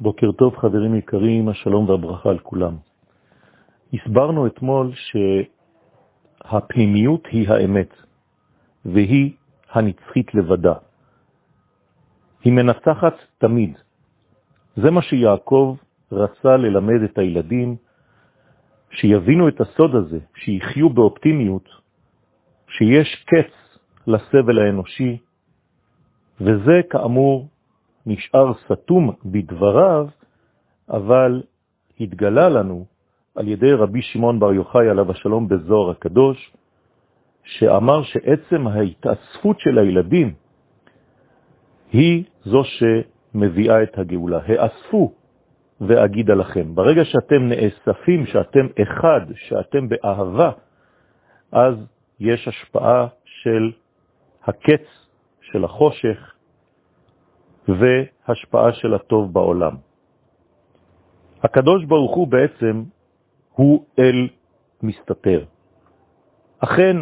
בוקר טוב חברים יקרים, השלום והברכה על כולם. הסברנו אתמול שהפנימיות היא האמת, והיא הנצחית לבדה. היא מנצחת תמיד. זה מה שיעקב רצה ללמד את הילדים, שיבינו את הסוד הזה, שיחיו באופטימיות, שיש קץ לסבל האנושי, וזה כאמור נשאר סתום בדבריו, אבל התגלה לנו על ידי רבי שמעון בר יוחאי עליו השלום בזוהר הקדוש, שאמר שעצם ההתאספות של הילדים היא זו שמביאה את הגאולה. האספו ואגידה לכם. ברגע שאתם נאספים, שאתם אחד, שאתם באהבה, אז יש השפעה של הקץ, של החושך, והשפעה של הטוב בעולם. הקדוש ברוך הוא בעצם הוא אל מסתתר. אכן,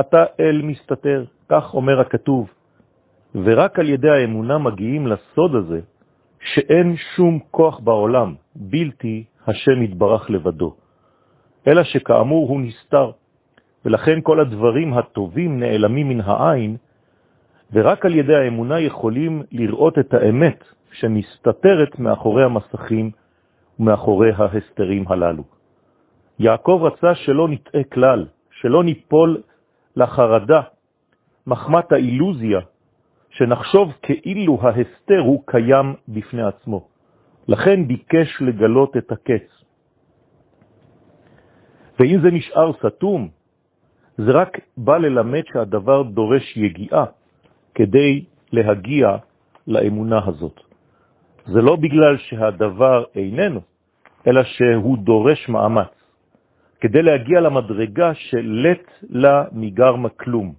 אתה אל מסתתר, כך אומר הכתוב, ורק על ידי האמונה מגיעים לסוד הזה, שאין שום כוח בעולם בלתי השם יתברך לבדו, אלא שכאמור הוא נסתר, ולכן כל הדברים הטובים נעלמים מן העין, ורק על ידי האמונה יכולים לראות את האמת שמסתתרת מאחורי המסכים ומאחורי ההסתרים הללו. יעקב רצה שלא נטעה כלל, שלא ניפול לחרדה, מחמת האילוזיה, שנחשוב כאילו ההסתר הוא קיים בפני עצמו. לכן ביקש לגלות את הקץ. ואם זה נשאר סתום, זה רק בא ללמד שהדבר דורש יגיעה, כדי להגיע לאמונה הזאת. זה לא בגלל שהדבר איננו, אלא שהוא דורש מאמץ, כדי להגיע למדרגה של לת לה מגרמה כלום,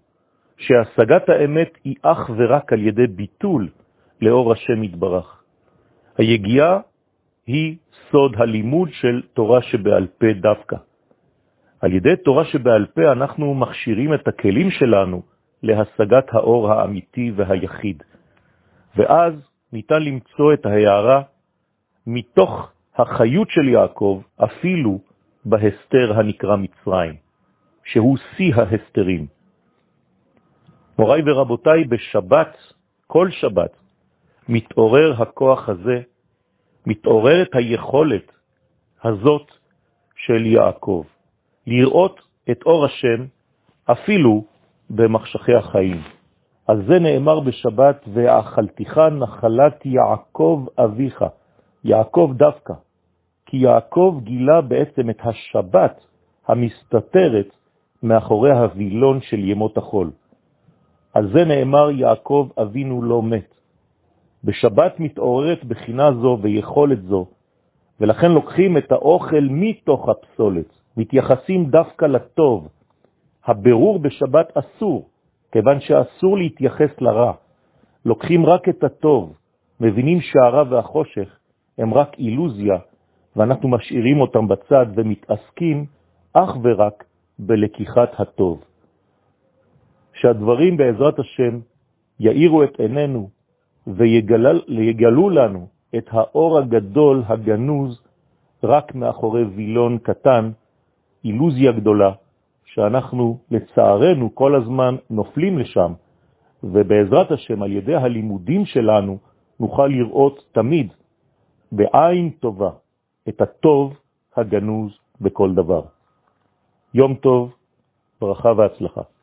שהשגת האמת היא אך ורק על ידי ביטול לאור השם יתברך. היגיעה היא סוד הלימוד של תורה שבעל פה דווקא. על ידי תורה שבעל פה אנחנו מכשירים את הכלים שלנו להשגת האור האמיתי והיחיד. ואז ניתן למצוא את ההערה מתוך החיות של יעקב, אפילו בהסתר הנקרא מצרים, שהוא שיא ההסתרים. מוריי ורבותיי, בשבת, כל שבת, מתעורר הכוח הזה, מתעוררת היכולת הזאת של יעקב, לראות את אור השם אפילו במחשכי החיים. על זה נאמר בשבת, ואכלתיך נחלת יעקב אביך, יעקב דווקא, כי יעקב גילה בעצם את השבת המסתתרת מאחורי הווילון של ימות החול. על זה נאמר יעקב אבינו לא מת. בשבת מתעוררת בחינה זו ויכולת זו, ולכן לוקחים את האוכל מתוך הפסולת, מתייחסים דווקא לטוב, הבירור בשבת אסור, כיוון שאסור להתייחס לרע. לוקחים רק את הטוב, מבינים שהרע והחושך הם רק אילוזיה, ואנחנו משאירים אותם בצד ומתעסקים אך ורק בלקיחת הטוב. שהדברים בעזרת השם יאירו את עינינו ויגלו לנו את האור הגדול הגנוז רק מאחורי וילון קטן, אילוזיה גדולה, שאנחנו לצערנו כל הזמן נופלים לשם, ובעזרת השם על ידי הלימודים שלנו נוכל לראות תמיד בעין טובה את הטוב הגנוז בכל דבר. יום טוב, ברכה והצלחה.